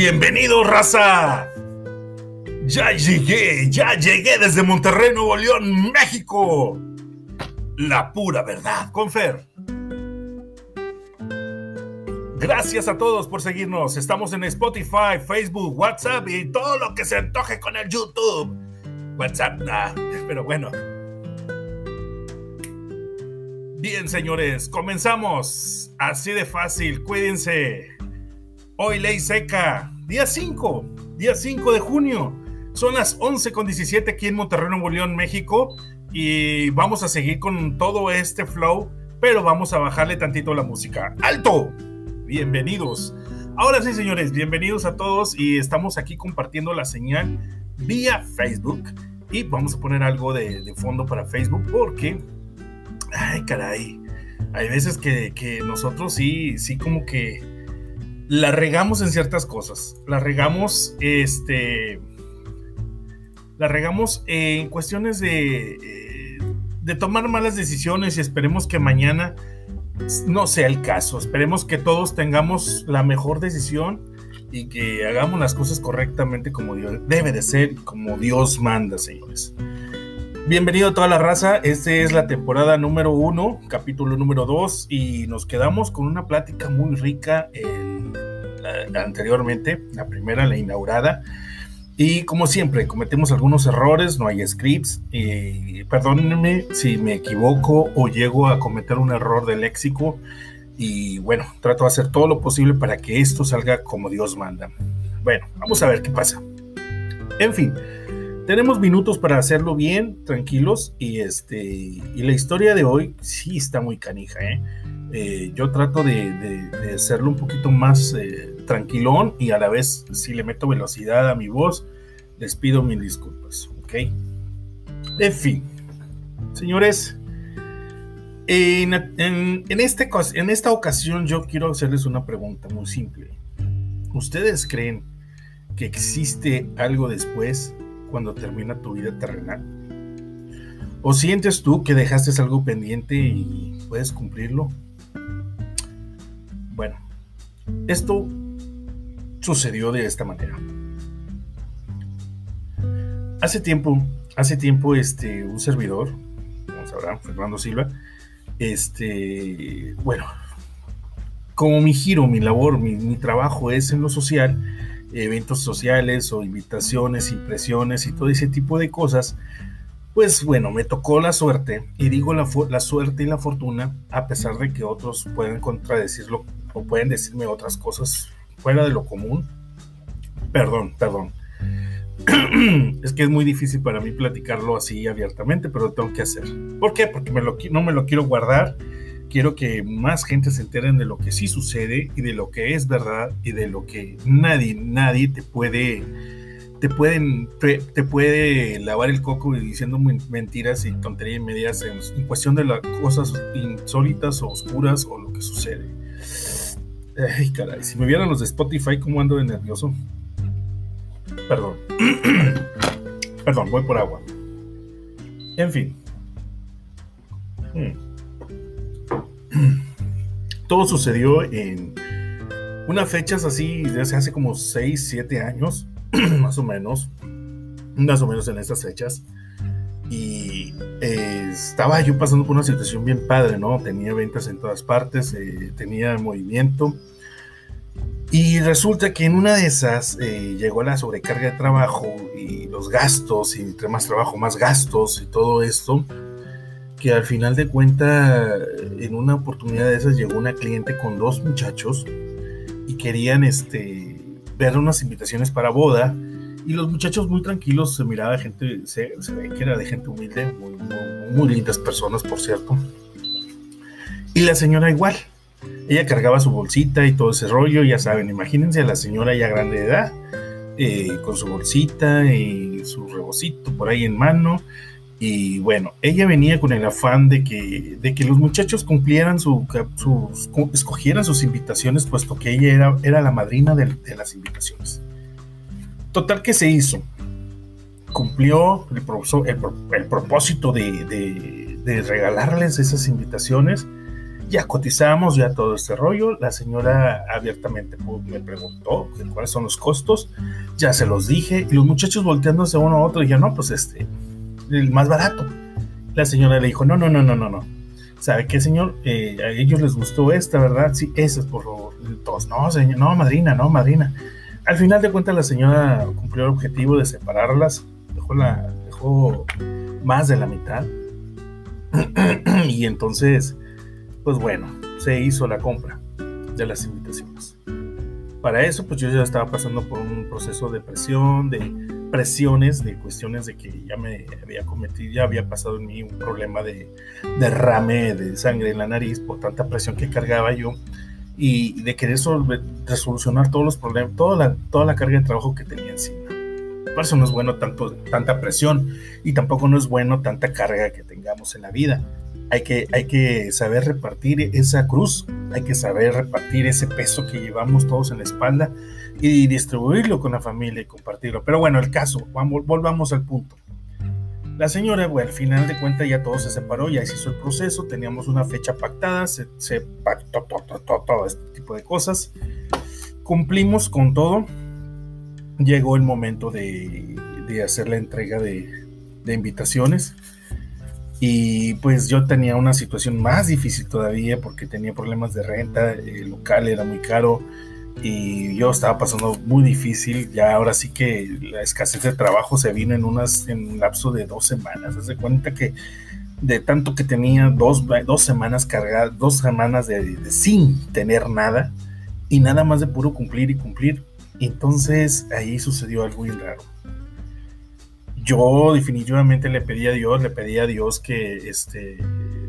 Bienvenido, raza. Ya llegué, ya llegué desde Monterrey, Nuevo León, México. La pura verdad, Confer. Gracias a todos por seguirnos. Estamos en Spotify, Facebook, WhatsApp y todo lo que se antoje con el YouTube. WhatsApp, nah, pero bueno. Bien, señores, comenzamos. Así de fácil, cuídense. Hoy ley seca, día 5, día 5 de junio. Son las 11 con 17 aquí en Monterrey, Nuevo León, México. Y vamos a seguir con todo este flow, pero vamos a bajarle tantito la música. ¡Alto! Bienvenidos. Ahora sí, señores, bienvenidos a todos y estamos aquí compartiendo la señal vía Facebook. Y vamos a poner algo de, de fondo para Facebook porque, ay, caray, hay veces que, que nosotros sí, sí como que la regamos en ciertas cosas. La regamos, este, la regamos en cuestiones de, eh, de tomar malas decisiones y esperemos que mañana no sea el caso. Esperemos que todos tengamos la mejor decisión y que hagamos las cosas correctamente como debe de ser, como Dios manda, señores. Bienvenido a toda la raza, esta es la temporada número uno, capítulo número dos, y nos quedamos con una plática muy rica anteriormente, la primera, la inaugurada. Y como siempre, cometemos algunos errores, no hay scripts. Y perdónenme si me equivoco o llego a cometer un error de léxico. Y bueno, trato de hacer todo lo posible para que esto salga como Dios manda. Bueno, vamos a ver qué pasa. En fin, tenemos minutos para hacerlo bien, tranquilos. Y, este, y la historia de hoy sí está muy canija. ¿eh? Eh, yo trato de, hacerlo un poquito más eh, tranquilón y a la vez si le meto velocidad a mi voz, les pido mil disculpas, ¿ok? En fin, señores, este, en esta ocasión yo quiero hacerles una pregunta muy simple. ¿Ustedes creen que existe algo después cuando termina tu vida terrenal? ¿O sientes tú que dejaste algo pendiente y puedes cumplirlo? Bueno, esto sucedió de esta manera. Hace tiempo, hace tiempo, este, un servidor, como sabrán, Fernando Silva, este, bueno, como mi giro, mi labor, mi, mi trabajo es en lo social, eventos sociales o invitaciones, impresiones y todo ese tipo de cosas, pues bueno, me tocó la suerte, y digo la, la, suerte y la fortuna, a pesar de que otros pueden contradecirlo o pueden decirme otras cosas fuera de lo común. Perdón, perdón. es que es muy difícil para mí platicarlo así abiertamente, pero tengo que hacer. ¿Por qué? Porque me lo, no me lo quiero guardar. Quiero que más gente se enteren de lo que sí sucede y de lo que es verdad y de lo que nadie, nadie te puede, te pueden, te puede lavar el coco diciendo mentiras y tonterías y en cuestión de las cosas insólitas o oscuras o lo que sucede. Ay, caray, si me vieran los de Spotify, ¿cómo ando de nervioso? Perdón. Perdón, voy por agua. En fin. Hmm. Todo sucedió en unas fechas así, desde hace como 6, 7 años, más o menos. Más o menos en estas fechas. Y eh, estaba yo pasando por una situación bien padre, ¿no? Tenía ventas en todas partes, eh, tenía movimiento. Y resulta que en una de esas eh, llegó la sobrecarga de trabajo y los gastos, y entre más trabajo, más gastos y todo esto, que al final de cuenta, en una oportunidad de esas llegó una cliente con dos muchachos y querían este, ver unas invitaciones para boda y los muchachos muy tranquilos, se miraba gente, se, ve que era de gente humilde, muy, lindas personas, por cierto. Y la señora igual. Ella cargaba su bolsita y todo ese rollo, ya saben, imagínense a la señora ya grande de edad, eh, con su bolsita y su rebocito por ahí en mano. Y bueno, ella venía con el afán de que, de que los muchachos cumplieran su, sus, escogieran sus invitaciones, puesto que ella era, era la madrina de las invitaciones. Total que se hizo. Cumplió el, propósito de, regalarles esas invitaciones Ya cotizamos, ya todo este rollo. La señora abiertamente me preguntó cuáles son los costos. Ya se los dije. Y los muchachos volteándose uno a otro, ya no, pues este, el más barato. La señora le dijo, no, no, no, no, no, no. ¿Sabe qué, señor? Eh, a ellos les gustó esta, ¿verdad? Sí, esa es por favor. Todos, no, señor, no, madrina, no, madrina. Al final de cuentas, la señora cumplió el objetivo de separarlas. Dejó, más de la mitad. y entonces, pues bueno, se hizo la compra de las invitaciones. Para eso, pues yo ya estaba pasando por un proceso de presión, de presiones, de cuestiones de que ya me había cometido, ya había pasado en mí un problema de derrame de sangre en la nariz por tanta presión que cargaba yo y de querer resolucionar todos los problemas, toda la, toda la carga de trabajo que tenía encima. Por eso no es bueno tanto, tanta presión y tampoco no es bueno tanta carga que tengamos en la vida. Hay que, hay que saber repartir esa cruz, hay que saber repartir ese peso que llevamos todos en la espalda y distribuirlo con la familia y compartirlo. Pero bueno, el caso, vamos, volvamos al punto. La señora, bueno, al final de cuentas ya todo se separó, ya se hizo el proceso, teníamos una fecha pactada, se, pactó todo, todo, todo, este tipo de cosas. Cumplimos con todo llegó el momento de, hacer la entrega de, invitaciones. Y pues yo tenía una situación más difícil todavía porque tenía problemas de renta, el local era muy caro y yo estaba pasando muy difícil. Ya ahora sí que la escasez de trabajo se vino en, unas, en un lapso de dos semanas. De cuenta que de tanto que tenía dos, dos semanas cargadas, dos semanas de, sin tener nada y nada más de puro cumplir y cumplir, entonces ahí sucedió algo muy raro. Yo definitivamente le pedí a Dios, le pedí a Dios que este,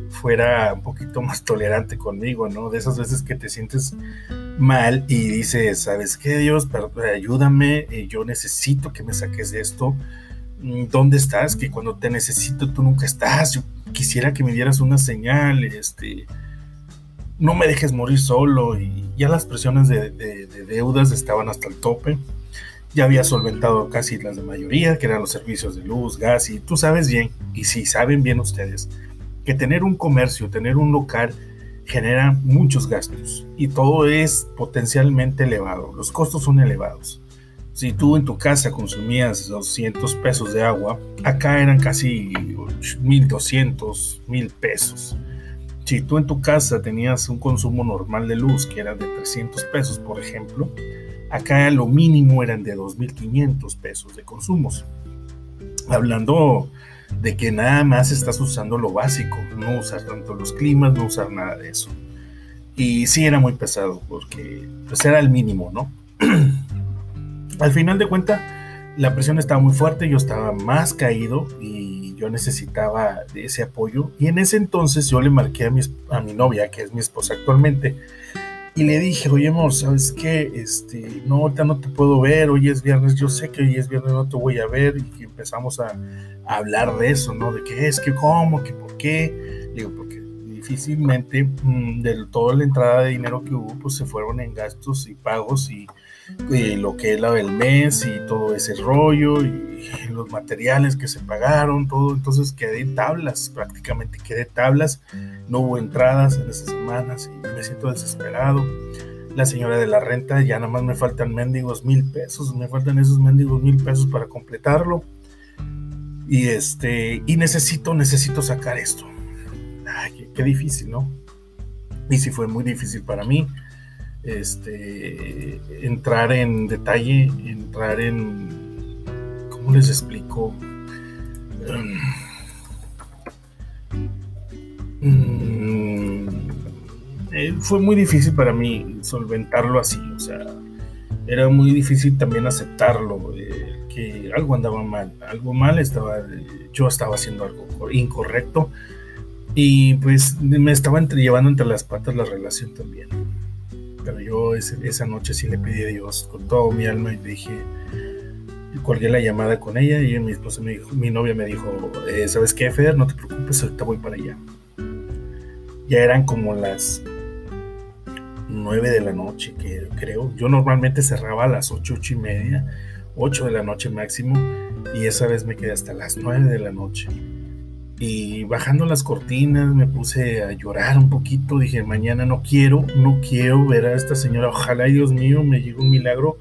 fuera un poquito más tolerante conmigo, ¿no? De esas veces que te sientes mal y dices, ¿sabes qué, Dios? Ayúdame, eh, yo necesito que me saques de esto. Mm, ¿Dónde estás? Que cuando te necesito tú nunca estás. Yo quisiera que me dieras una señal, este, no me dejes morir solo y ya las presiones de, deudas estaban hasta el tope. Ya había solventado casi las de mayoría, que eran los servicios de luz, gas, y tú sabes bien, y si saben bien ustedes, que tener un comercio, tener un local, genera muchos gastos y todo es potencialmente elevado. Los costos son elevados. Si tú en tu casa consumías 200 pesos de agua, acá eran casi 1200, 1000 pesos. Si tú en tu casa tenías un consumo normal de luz que era de 300 pesos, por ejemplo, acá lo mínimo eran de 2.500 pesos de consumos. Hablando de que nada más estás usando lo básico, no usar tanto los climas, no usar nada de eso. Y sí era muy pesado porque pues era el mínimo, ¿no? Al final de cuentas, la presión estaba muy fuerte, yo estaba más caído y yo necesitaba ese apoyo. Y en ese entonces yo le marqué a mi, a mi novia, que es mi esposa actualmente, y le dije, oye amor, ¿sabes qué? Este, no, ahorita no te puedo ver, hoy es viernes, yo sé que hoy es viernes, no te voy a ver, y empezamos a, hablar de eso, ¿no? De qué es, que cómo, que por qué. Digo, porque difícilmente mm, de toda la entrada de dinero que hubo, pues se fueron en gastos y pagos y lo que es la del mes y todo ese rollo y los materiales que se pagaron, todo. Entonces quedé tablas, prácticamente quedé tablas. No hubo entradas en esas semanas y me siento desesperado. La señora de la renta, ya nada más me faltan mendigos mil pesos, me faltan esos mendigos mil pesos para completarlo. Y este, y necesito, necesito sacar esto. Qué difícil, ¿no? Y sí fue muy difícil para mí este, entrar en detalle, entrar en, ¿cómo les explico? Mm, eh, fue muy difícil para mí solventarlo así, o sea, era muy difícil también aceptarlo, eh, que algo andaba mal, algo mal estaba, yo estaba haciendo algo incorrecto y pues me estaba llevando entre las patas la relación también pero yo esa noche sí le pedí a Dios con todo mi alma y dije, colgué la llamada con ella y mi esposa me dijo, mi novia me dijo, eh, ¿sabes qué, Fer? No te preocupes, ahorita voy para allá. Ya eran como las 9 de la noche, que creo. Yo normalmente cerraba a las 8, 8 y media, 8 de la noche máximo, y esa vez me quedé hasta las 9 de la noche. Y bajando las cortinas me puse a llorar un poquito. Dije, mañana no quiero, no quiero ver a esta señora. Ojalá, Dios mío, me llegue un milagro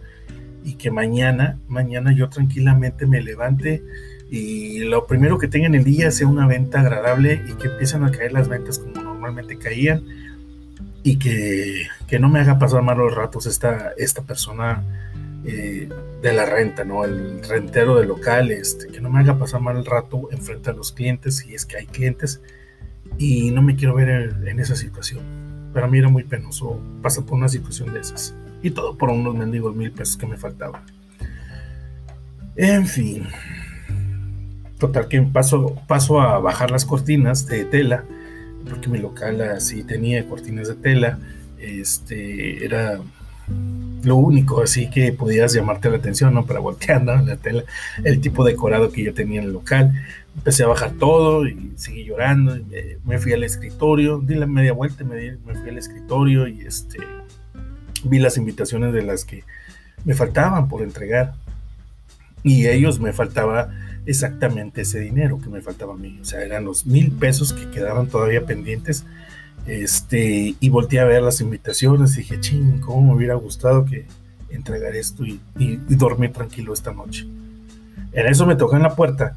y que mañana, mañana yo tranquilamente me levante y lo primero que tenga en el día sea una venta agradable y que empiecen a caer las ventas como normalmente caían y que, que no me haga pasar malos ratos esta, esta persona eh, de la renta, ¿no? El rentero del local, este, que no me haga pasar mal rato enfrente a los clientes, si es que hay clientes, y no me quiero ver en, esa situación. Para mí era muy penoso pasar por una situación de esas. Y todo por unos mendigos mil pesos que me faltaban. En fin. Total que paso, paso a bajar las cortinas de tela, porque mi local así tenía cortinas de tela. Este era lo único así que podías llamarte la atención, ¿no? Para volteando la tela, el tipo de decorado que yo tenía en el local. Empecé a bajar todo y seguí llorando. me, fui al escritorio, di la media vuelta, me, me fui al escritorio y este vi las invitaciones de las que me faltaban por entregar. Y ellos me faltaba exactamente ese dinero que me faltaba a mí. O sea, eran los mil pesos que quedaban todavía pendientes. Este, y volteé a ver las invitaciones y dije, ching, cómo me hubiera gustado que entregar esto y, dormir tranquilo esta noche. En eso me tocan la puerta.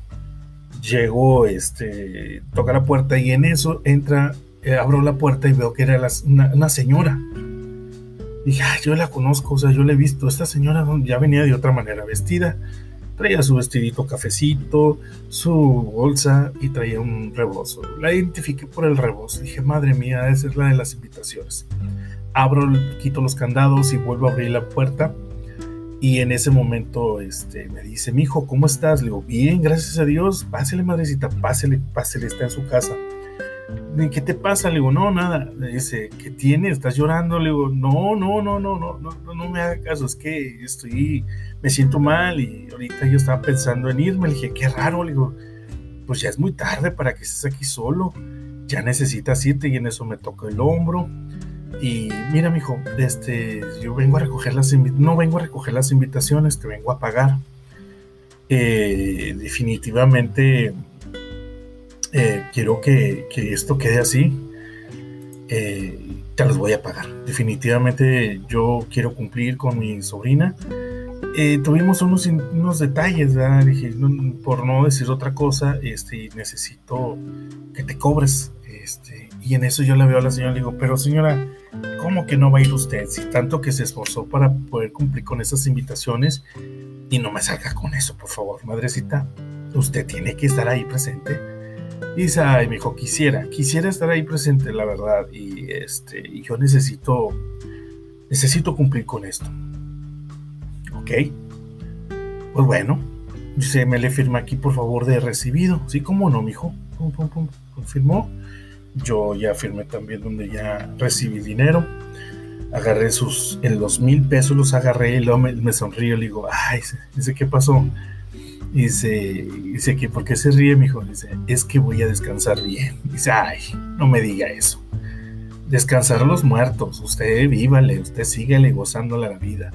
Llego, este, toca la puerta y en eso entra, eh, abro la puerta y veo que era una, señora. Dije, yo la conozco, o sea, yo la he visto. Esta señora ya venía de otra manera vestida Traía su vestidito cafecito, su bolsa y traía un rebozo. La identifiqué por el rebozo. Dije, madre mía, esa es la de las invitaciones. Abro, quito los candados y vuelvo a abrir la puerta. Y en ese momento este, me dice, mi hijo, ¿cómo estás? Le digo, bien, gracias a Dios. Pásele, madrecita, pásele, pásele, está en su casa. ¿Qué te pasa? Le digo, no, nada. Le dice, ¿qué tiene? ¿Estás llorando? Le digo, no, no, no, no, no, no, no me haga caso. Es que estoy, me siento mal y ahorita yo estaba pensando en irme. Le dije, qué raro. Le digo, pues ya es muy tarde para que estés aquí solo. Ya necesitas irte y en eso me tocó el hombro. Y mira, mijo, este, yo vengo a recoger las no vengo a recoger las invitaciones, te vengo a pagar. Eh, definitivamente eh, quiero que, esto quede así, eh, te los voy a pagar. Definitivamente yo quiero cumplir con mi sobrina. Eh, tuvimos unos, unos detalles, Dije, por no decir otra cosa, este, necesito que te cobres. Este, y en eso yo le veo a la señora y digo, pero señora, ¿cómo que no va a ir usted? Si tanto que se esforzó para poder cumplir con esas invitaciones y no me salga con eso, por favor, madrecita. Usted tiene que estar ahí presente Dice, ay, me dijo, quisiera, quisiera estar ahí presente, la verdad, y este, yo necesito, necesito cumplir con esto. Ok, pues bueno, dice, me le firma aquí, por favor, de recibido. Sí, cómo no, mijo, pum, pum, pum, confirmó. Yo ya firmé también donde ya recibí dinero. Agarré sus, en los mil pesos los agarré y luego me, me sonrío y le digo, ay, dice, ¿qué pasó? Dice, dice que, ¿por qué se ríe, mi hijo? Dice, es que voy a descansar bien. Dice, ay, no me diga eso. Descansar los muertos. Usted vívale, usted síguele gozándole la vida.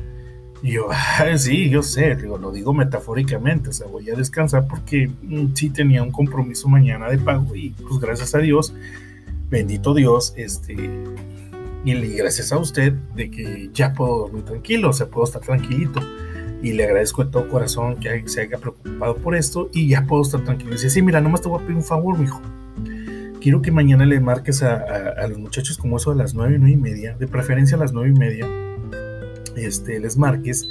Y yo, ay, sí, yo sé, lo digo metafóricamente, o sea, voy a descansar porque mm, sí tenía un compromiso mañana de pago y pues gracias a Dios, bendito Dios, este, y gracias a usted de que ya puedo dormir tranquilo, o sea, puedo estar tranquilito y le agradezco de todo corazón que se haya preocupado por esto y ya puedo estar tranquilo. dice, sí, mira, nomás te voy a pedir un favor, mijo. Quiero que mañana le marques a, los muchachos como eso a las nueve, nueve y media, de preferencia a las nueve y media, este, les marques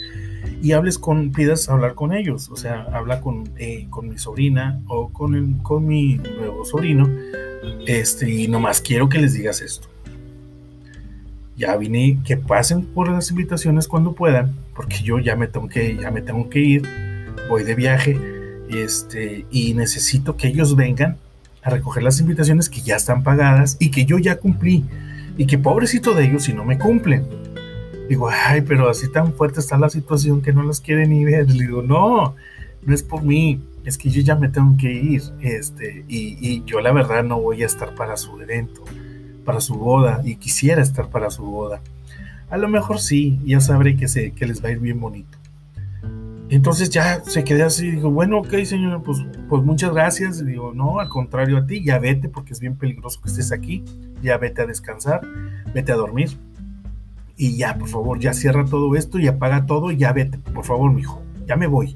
y hables con, pidas hablar con ellos, o sea, habla con, eh, con mi sobrina o con, con mi nuevo sobrino, este, y nomás quiero que les digas esto ya vine, que pasen por las invitaciones cuando puedan, porque yo ya me tengo que, ya me tengo que ir, voy de viaje, este, y necesito que ellos vengan a recoger las invitaciones que ya están pagadas y que yo ya cumplí, y que pobrecito de ellos si no me cumplen. Digo, ay, pero así tan fuerte está la situación que no las quieren ni ver. Le digo, no, no es por mí, es que yo ya me tengo que ir, este, y, y yo la verdad no voy a estar para su evento para su boda y quisiera estar para su boda. A lo mejor sí, ya sabré que, sé, que les va a ir bien bonito. Entonces ya se quedé así, digo, bueno, ok, señora, pues, pues muchas gracias. digo, no, al contrario a ti, ya vete porque es bien peligroso que estés aquí, ya vete a descansar, vete a dormir. Y ya, por favor, ya cierra todo esto y apaga todo y ya vete, por favor, mijo, ya me voy.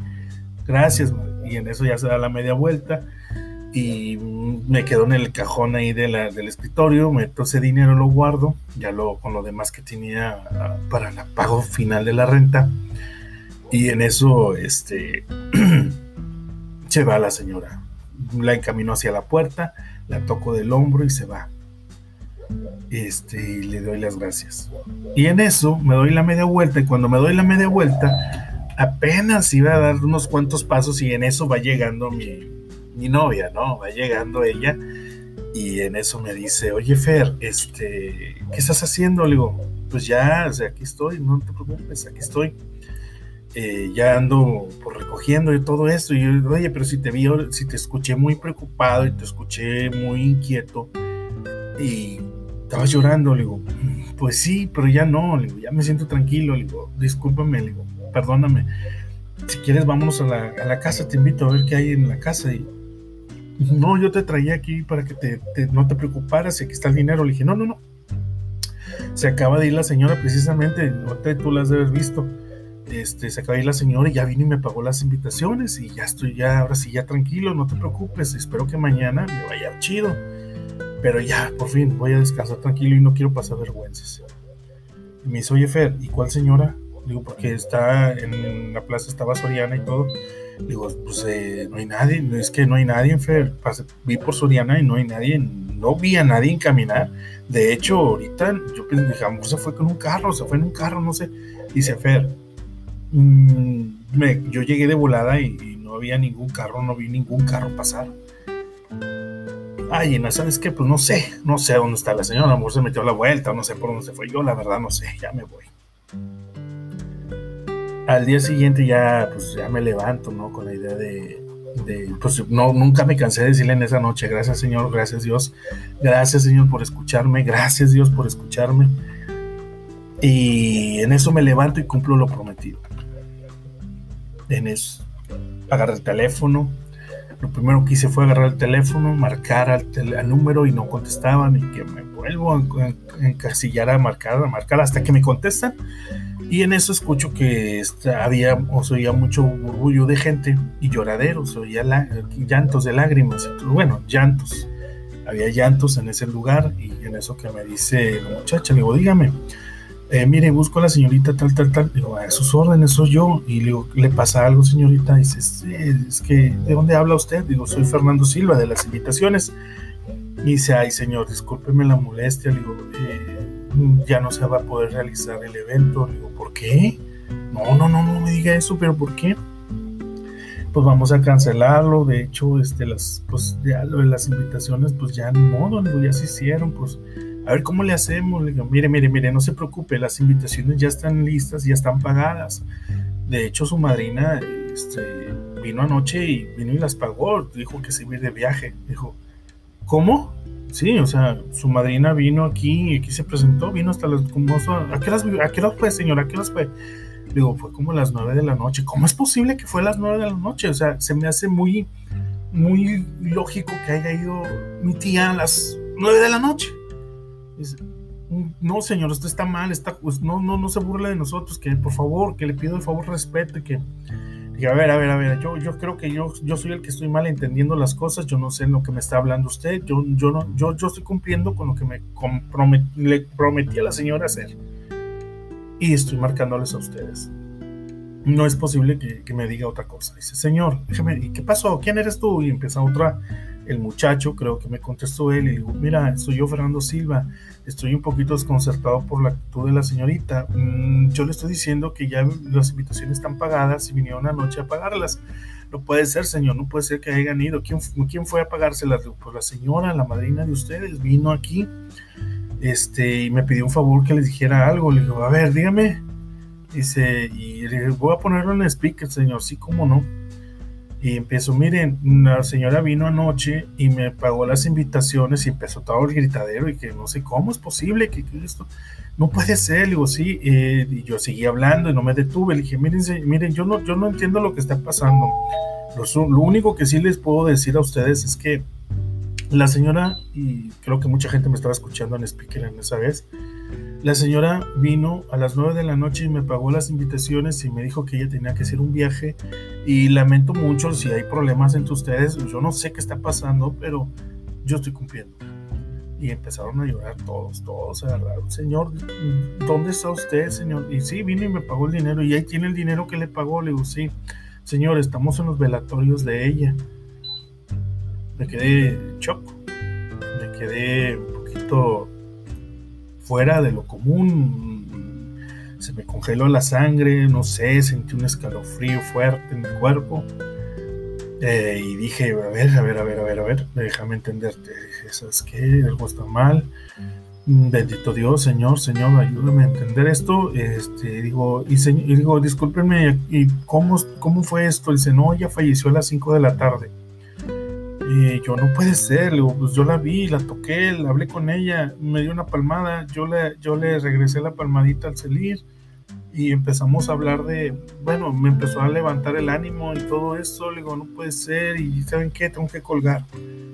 Gracias, y en eso ya se da la media vuelta y me quedo en el cajón ahí de la, del escritorio, meto ese dinero, lo guardo, ya lo con lo demás que tenía ah, para el pago final de la renta. Y en eso, este, se va la señora. La encamino hacia la puerta, la toco del hombro y se va. Este, y le doy las gracias. Y en eso me doy la media vuelta y cuando me doy la media vuelta, apenas iba a dar unos cuantos pasos y en eso va llegando mi, mi novia, ¿no? Va llegando ella y en eso me dice, oye Fer, este, ¿qué estás haciendo? Le digo, pues ya, o sea, aquí estoy, no te preocupes, aquí estoy. Eh, ya ando por recogiendo y todo esto. Y yo, oye, pero si te vi, si te escuché muy preocupado y te escuché muy inquieto y estabas llorando, le digo, pues sí, pero ya no, ya me siento tranquilo, le digo, discúlpame, le digo, perdóname. Si quieres, vámonos a la, a la casa, te invito a ver qué hay en la casa. Y no, yo te traía aquí para que te, no te preocuparas aquí está el dinero. Le dije, no, no, no. Se acaba de ir la señora precisamente, tú la has de haber visto. Este, se acaba de ir la señora y ya vino y me pagó las invitaciones y ya estoy ya, ahora sí, ya tranquilo, no te preocupes, espero que mañana me vaya chido. Pero ya, por fin, voy a descansar tranquilo y no quiero pasar vergüenzas. Y me dice, oye Fer, ¿y cuál señora? Digo, porque está en la plaza, estaba Soriana y todo. Digo, pues eh, no hay nadie, es que no hay nadie, Fer. vi por Soriana y no hay nadie, no vi a nadie caminar. De hecho, ahorita yo pensé, se fue con un carro, se fue en un carro, no sé. Dice Fer, mm, yo llegué de volada y, no había ningún carro, no vi ningún carro pasar. Ay, no sabes qué, pues no sé, no sé dónde está la señora, a se metió la vuelta, no sé por dónde se fue. Yo la verdad no sé, ya me voy al día siguiente ya, pues ya me levanto, ¿no? Con la idea de, pues no, nunca me cansé de decirle en esa noche, gracias Señor, gracias Dios, gracias Señor por escucharme, gracias Dios por escucharme. Y en eso me levanto y cumplo lo prometido. En eso, agarré el teléfono. Lo primero que hice fue agarrar el teléfono, marcar al, número y no contestaban y que me vuelvo a encasillar a marcar, a marcar hasta que me contestan y en eso escucho que había o se oía mucho murmullo de gente y lloraderos, oía llantos de lágrimas. bueno, llantos. Había llantos en ese lugar y en eso que me dice la muchacha, le digo, dígame, eh, mire, busco a la señorita tal, tal, tal. Digo, a sus órdenes soy yo. Y le digo, ¿le pasa algo, señorita? Dice, es que, ¿de dónde habla usted? Digo, soy Fernando Silva de las invitaciones. Y dice, ay, señor, discúlpeme la molestia. Le digo, eh, ya no se va a poder realizar el evento. Le digo, ¿por qué? No, no, no, no me diga eso, pero ¿por qué? Pues vamos a cancelarlo. De hecho, este, las, pues ya lo de las invitaciones, pues ya ni modo, ya se hicieron, pues a ver cómo le hacemos. Le digo, mire, mire, mire, no se preocupe, las invitaciones ya están listas, ya están pagadas. De hecho, su madrina este, vino anoche y vino y las pagó. Dijo que se iba de viaje. Dijo, ¿cómo? Sí, o sea, su madrina vino aquí y aquí se presentó, vino hasta las como ¿a qué horas, fue, señora? ¿A qué horas fue? Digo, fue como las nueve de la noche. ¿Cómo es posible que fue las nueve de la noche? O sea, se me hace muy, muy lógico que haya ido mi tía a las nueve de la noche. no, señor, usted está mal, está, pues, no, no, no se burle de nosotros, que por favor, que le pido el favor respeto que a ver, a ver, a ver, yo, yo creo que yo, yo soy el que estoy mal entendiendo las cosas, yo no sé en lo que me está hablando usted, yo, yo, no, yo, yo estoy cumpliendo con lo que me le prometí a la señora hacer. Y estoy marcándoles a ustedes. No es posible que, que me diga otra cosa. Dice, señor, déjame, ¿y qué pasó? ¿Quién eres tú? Y empieza otra el muchacho, creo que me contestó él, y digo, mira, soy yo Fernando Silva, estoy un poquito desconcertado por la actitud de la señorita. Mm, yo le estoy diciendo que ya las invitaciones están pagadas y vinieron anoche a pagarlas. No puede ser, señor, no puede ser que hayan ido. ¿Quién, quién fue a pagárselas? Pues la señora, la madrina de ustedes, vino aquí este, y me pidió un favor que les dijera algo. Le digo, a ver, dígame. Dice, y le voy a ponerlo en speaker, señor, sí, cómo no Y empiezo, miren, la señora vino anoche y me pagó las invitaciones y empezó todo el gritadero y que no sé cómo es posible que, esto no puede ser. Digo, sí, eh, y yo seguí hablando y no me detuve. Le dije, miren, miren, yo no, yo no entiendo lo que está pasando. Lo, lo único que sí les puedo decir a ustedes es que la señora, y creo que mucha gente me estaba escuchando en speaker en esa vez, la señora vino a las 9 de la noche y me pagó las invitaciones y me dijo que ella tenía que hacer un viaje y lamento mucho si hay problemas entre ustedes, yo no sé qué está pasando, pero yo estoy cumpliendo. Y empezaron a llorar todos, todos agarraron. Señor, ¿dónde está usted, señor? Y sí, vino y me pagó el dinero y ahí tiene el dinero que le pagó. Le digo, sí, señor, estamos en los velatorios de ella. Me quedé choco, me quedé un poquito fuera de lo común. Se me congeló la sangre, no sé, sentí un escalofrío fuerte en mi cuerpo. Eh, y dije, a ver, a ver, a ver, a ver, a ver, déjame entenderte. Dije, ¿sabes qué? Algo está mal. Bendito Dios, Señor, Señor, ayúdame a entender esto. Este, digo, y, digo, discúlpenme, ¿y cómo, cómo fue esto? Dice, no, ella falleció a las 5 de la tarde. Y yo, no puede ser, pues yo la vi, la toqué, hablé con ella, me dio una palmada, yo le, yo le regresé la palmadita al salir y empezamos a hablar de, bueno, me empezó a levantar el ánimo y todo eso, le digo, no puede ser, y ¿saben qué? Tengo que colgar.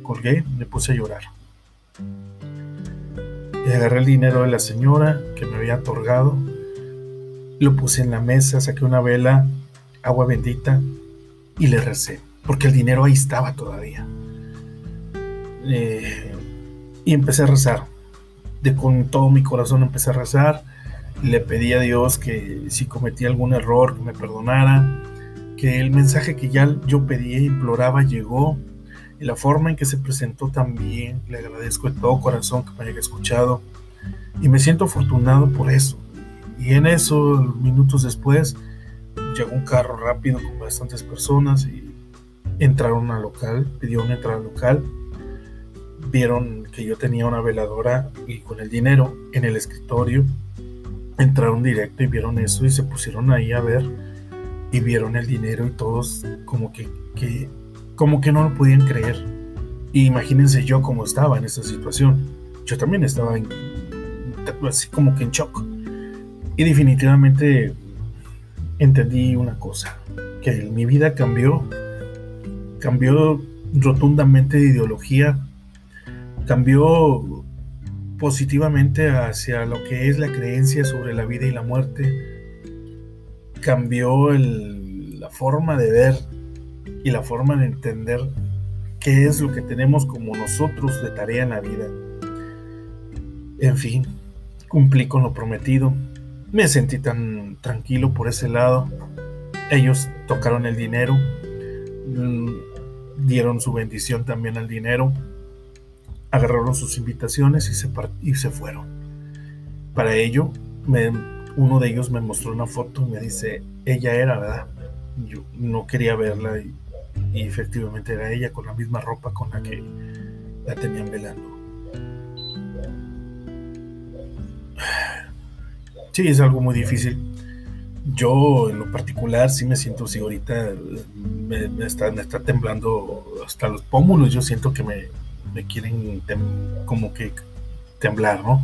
Colgué, me puse a llorar. Y agarré el dinero de la señora que me había otorgado, lo puse en la mesa, saqué una vela, agua bendita y le recé, porque el dinero ahí estaba todavía. Eh, y empecé a rezar. De con todo mi corazón empecé a rezar. Le pedí a Dios que si cometí algún error, me perdonara. Que el mensaje que ya yo pedía e imploraba llegó. Y la forma en que se presentó también. Le agradezco de todo corazón que me haya escuchado. Y me siento afortunado por eso. Y en eso, minutos después, llegó un carro rápido con bastantes personas entraron al local, pidieron entrar al local vieron que yo tenía una veladora y con el dinero en el escritorio entraron directo y vieron eso y se pusieron ahí a ver y vieron el dinero y todos como que, como que no lo podían creer. Imagínense yo cómo estaba en esa situación. Yo también estaba así como que en shock. Y definitivamente entendí una cosa, que mi vida cambió, cambió rotundamente de ideología cambió positivamente hacia lo que es la creencia sobre la vida y la muerte, cambió la forma de ver y la forma de entender qué es lo que tenemos como nosotros de tarea en la vida. En fin, cumplí con lo prometido, me sentí tan tranquilo por ese lado, ellos tocaron el dinero, dieron su bendición también al dinero, agarraron sus invitaciones y se, y se fueron. Para ello, uno de ellos me mostró una foto y me dice, ella era, ¿verdad? Yo no quería verla y, efectivamente era ella con la misma ropa con la que la tenían velando. Sí, es algo muy difícil. Yo en lo particular sí me siento, si ahorita me, me, está, me está temblando hasta los pómulos, yo siento que me, me quieren como que temblar, ¿no?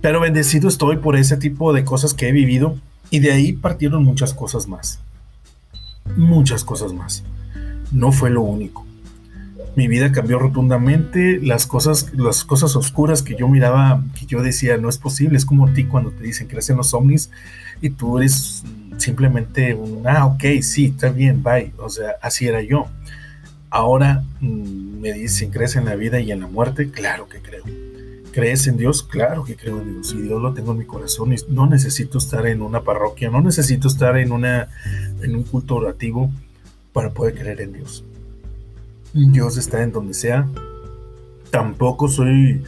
Pero bendecido estoy por ese tipo de cosas que he vivido y de ahí partieron muchas cosas más. Muchas cosas más. No fue lo único. Mi vida cambió rotundamente, las cosas, las cosas oscuras que yo miraba, que yo decía, no es posible, es como a ti cuando te dicen que en los ovnis y tú eres simplemente un, ah, ok, sí, está bien, bye. O sea, así era yo. Ahora mm, me dicen, ¿crees en la vida y en la muerte? Claro que creo. ¿Crees en Dios? Claro que creo en Dios. Y Dios lo tengo en mi corazón. Y no necesito estar en una parroquia, no necesito estar en, una, en un culto orativo para poder creer en Dios. Dios está en donde sea. Tampoco soy,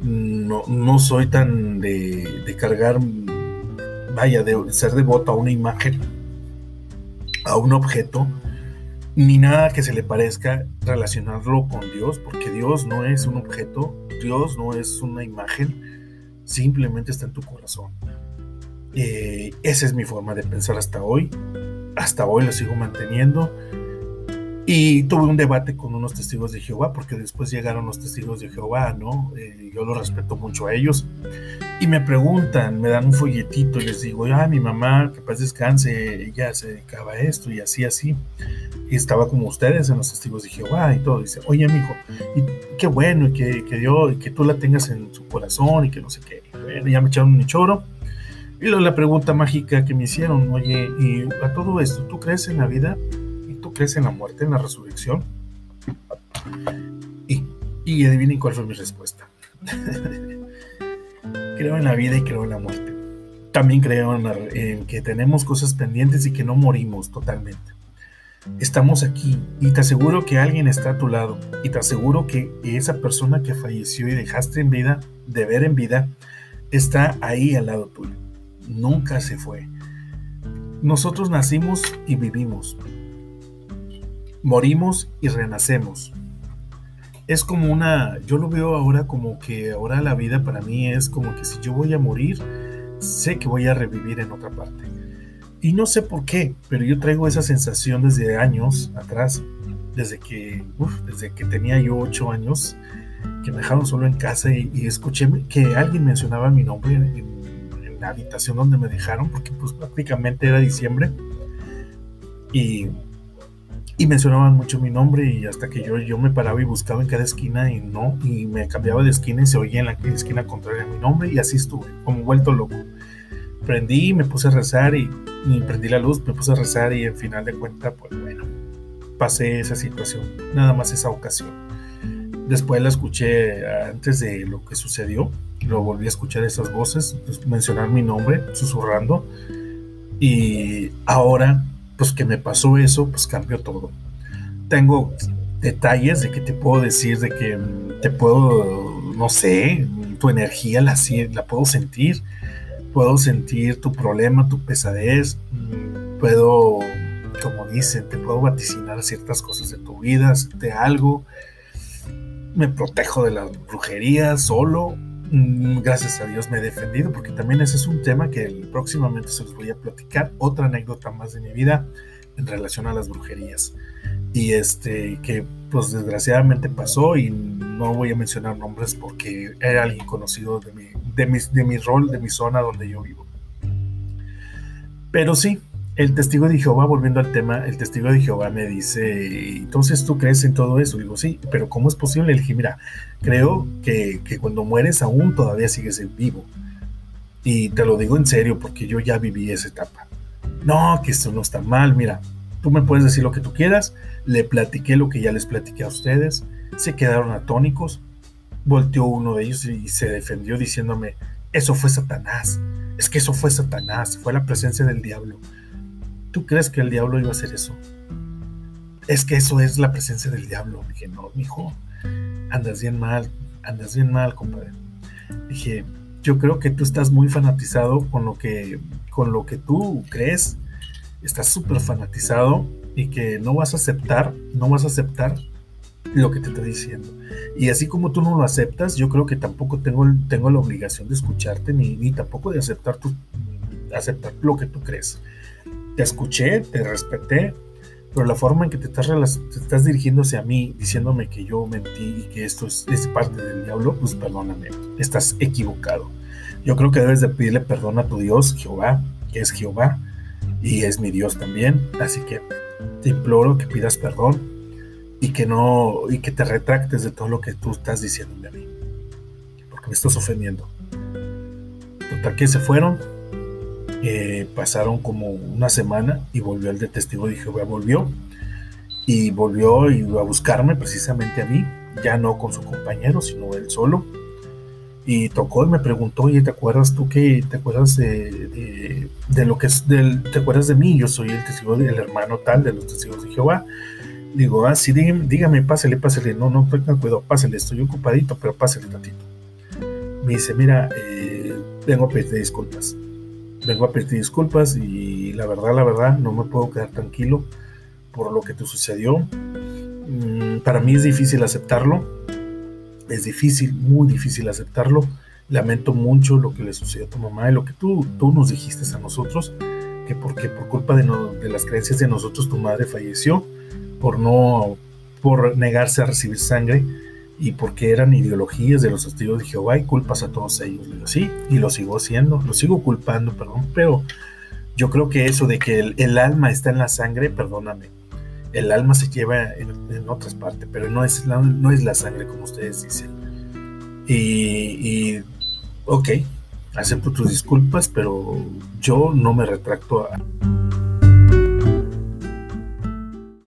no, soy tan de, cargar, vaya, de ser devoto a una imagen, a un objeto ni nada que se le parezca relacionarlo con Dios, porque Dios no es un objeto, Dios no es una imagen, simplemente está en tu corazón. Eh, esa es mi forma de pensar hasta hoy, hasta hoy la sigo manteniendo Y tuve un debate con unos testigos de Jehová, porque después llegaron los testigos de Jehová, ¿no? Eh, yo los respeto mucho a ellos. Y me preguntan, me dan un folletito y les digo, ah, mi mamá, que paz descanse, ella se dedicaba a esto y así, así. Y estaba como ustedes en los testigos de Jehová y todo. dice, oye, mi hijo, y qué bueno, y que, que, y que tú la tengas en su corazón y que no sé qué. Bueno, ya me echaron un choro. Y luego la pregunta mágica que me hicieron, oye, y a todo esto, ¿tú crees en la vida? Crees en la muerte, en la resurrección? Y, y adivinen cuál fue mi respuesta. creo en la vida y creo en la muerte. También creo en, que tenemos cosas pendientes y que no morimos totalmente. Estamos aquí y te aseguro que alguien está a tu lado y te aseguro que esa persona que falleció y dejaste en vida, de ver en vida, está ahí al lado tuyo. Nunca se fue. Nosotros nacimos y vivimos, morimos y renacemos. Es como una, yo lo veo ahora como que ahora la vida para mí es como que si yo voy a morir, sé que voy a revivir en otra parte. Y no sé por qué, pero yo traigo esa sensación desde años atrás, desde que, desde que tenía yo ocho años, que me dejaron solo en casa y, escuché que alguien mencionaba mi nombre en, en, la habitación donde me dejaron, porque pues prácticamente era diciembre. Y y mencionaban mucho mi nombre y hasta que yo, yo me paraba y buscaba en cada esquina y no, y me cambiaba de esquina y se oía en la esquina contraria mi nombre y así estuve, como vuelto loco. Prendí, me puse a rezar y, prendí la luz, me puse a rezar y en final de cuentas, pues bueno, pasé esa situación, nada más esa ocasión. Después la escuché antes de lo que sucedió, lo volví a escuchar esas voces, pues, mencionar mi nombre, susurrando, y ahora pues que me pasó eso, pues cambió todo. Tengo detalles de que te puedo decir, de que te puedo, no sé, tu energía la, la puedo sentir, puedo sentir tu problema, tu pesadez, mm, puedo, como dicen, te puedo vaticinar ciertas cosas de tu vida, de algo, me protejo de las brujerías solo, mm, gracias a Dios me he defendido, porque también ese es un tema que próximamente se los voy a platicar, otra anécdota más de mi vida en relación a las brujerías. Y este, que pues desgraciadamente pasó y no voy a mencionar nombres porque era alguien conocido de mi, de mi, de mi rol, de mi zona donde yo vivo. Pero sí, el testigo de Jehová, volviendo al tema, el testigo de Jehová me dice, entonces tú crees en todo eso. Digo, sí, pero ¿cómo es posible? Le dije, mira, creo que, que cuando mueres aún todavía sigues vivo. Y te lo digo en serio porque yo ya viví esa etapa. No, que esto no está mal, mira, tú me puedes decir lo que tú quieras, le platiqué lo que ya les platiqué a ustedes, se quedaron atónicos, volteó uno de ellos y se defendió diciéndome, eso fue Satanás, es que eso fue Satanás, fue la presencia del diablo. ¿Tú crees que el diablo iba a hacer eso? Es que eso es la presencia del diablo. Dije, no, mijo, andas bien mal, andas bien mal, compadre. Dije, yo creo que tú estás muy fanatizado con lo que, con lo que tú crees. Estás súper fanatizado y que no vas a aceptar, no vas a aceptar lo que te está diciendo. Y así como tú no lo aceptas, yo creo que tampoco tengo, tengo la obligación de escucharte ni, ni tampoco de aceptar, tu, aceptar lo que tú crees. Te escuché, te respeté, pero la forma en que te estás, te estás dirigiendo hacia mí, diciéndome que yo mentí y que esto es, es, parte del diablo, pues perdóname, estás equivocado. Yo creo que debes de pedirle perdón a tu Dios, Jehová, que es Jehová, y es mi Dios también, así que te imploro que pidas perdón y que no, y que te retractes de todo lo que tú estás diciéndome a mí, porque me estás ofendiendo. Total que se fueron, eh, pasaron como una semana y volvió el de testigo de Jehová, volvió y volvió y a buscarme precisamente a mí, ya no con su compañero, sino él solo. Y tocó y me preguntó, oye, ¿te acuerdas tú que te acuerdas de, de, lo que es del, te acuerdas de mí? Yo soy el testigo del hermano tal de los testigos de Jehová. Digo, ah, sí, dígame, dígame pásale, pásale. No, no, tenga cuidado, pásale, estoy ocupadito, pero pásale tantito. Me dice, mira, eh, vengo a pedirte disculpas vengo a pedir disculpas y la verdad, la verdad, no me puedo quedar tranquilo por lo que te sucedió. Mm, para mí es difícil aceptarlo, es difícil, muy difícil aceptarlo. Lamento mucho lo que le sucedió a tu mamá y lo que tú, tú nos dijiste a nosotros, que porque por culpa de, de las creencias de nosotros tu madre falleció. por no, por negarse a recibir sangre y porque eran ideologías de los testigos de Jehová y culpas a todos ellos. digo, sí, y lo sigo haciendo, lo sigo culpando, perdón, pero yo creo que eso de que el, alma está en la sangre, perdóname, el alma se lleva en, otras partes, pero no es, la, no es la sangre como ustedes dicen. Y, y, ok, acepto tus disculpas, pero yo no me retracto a...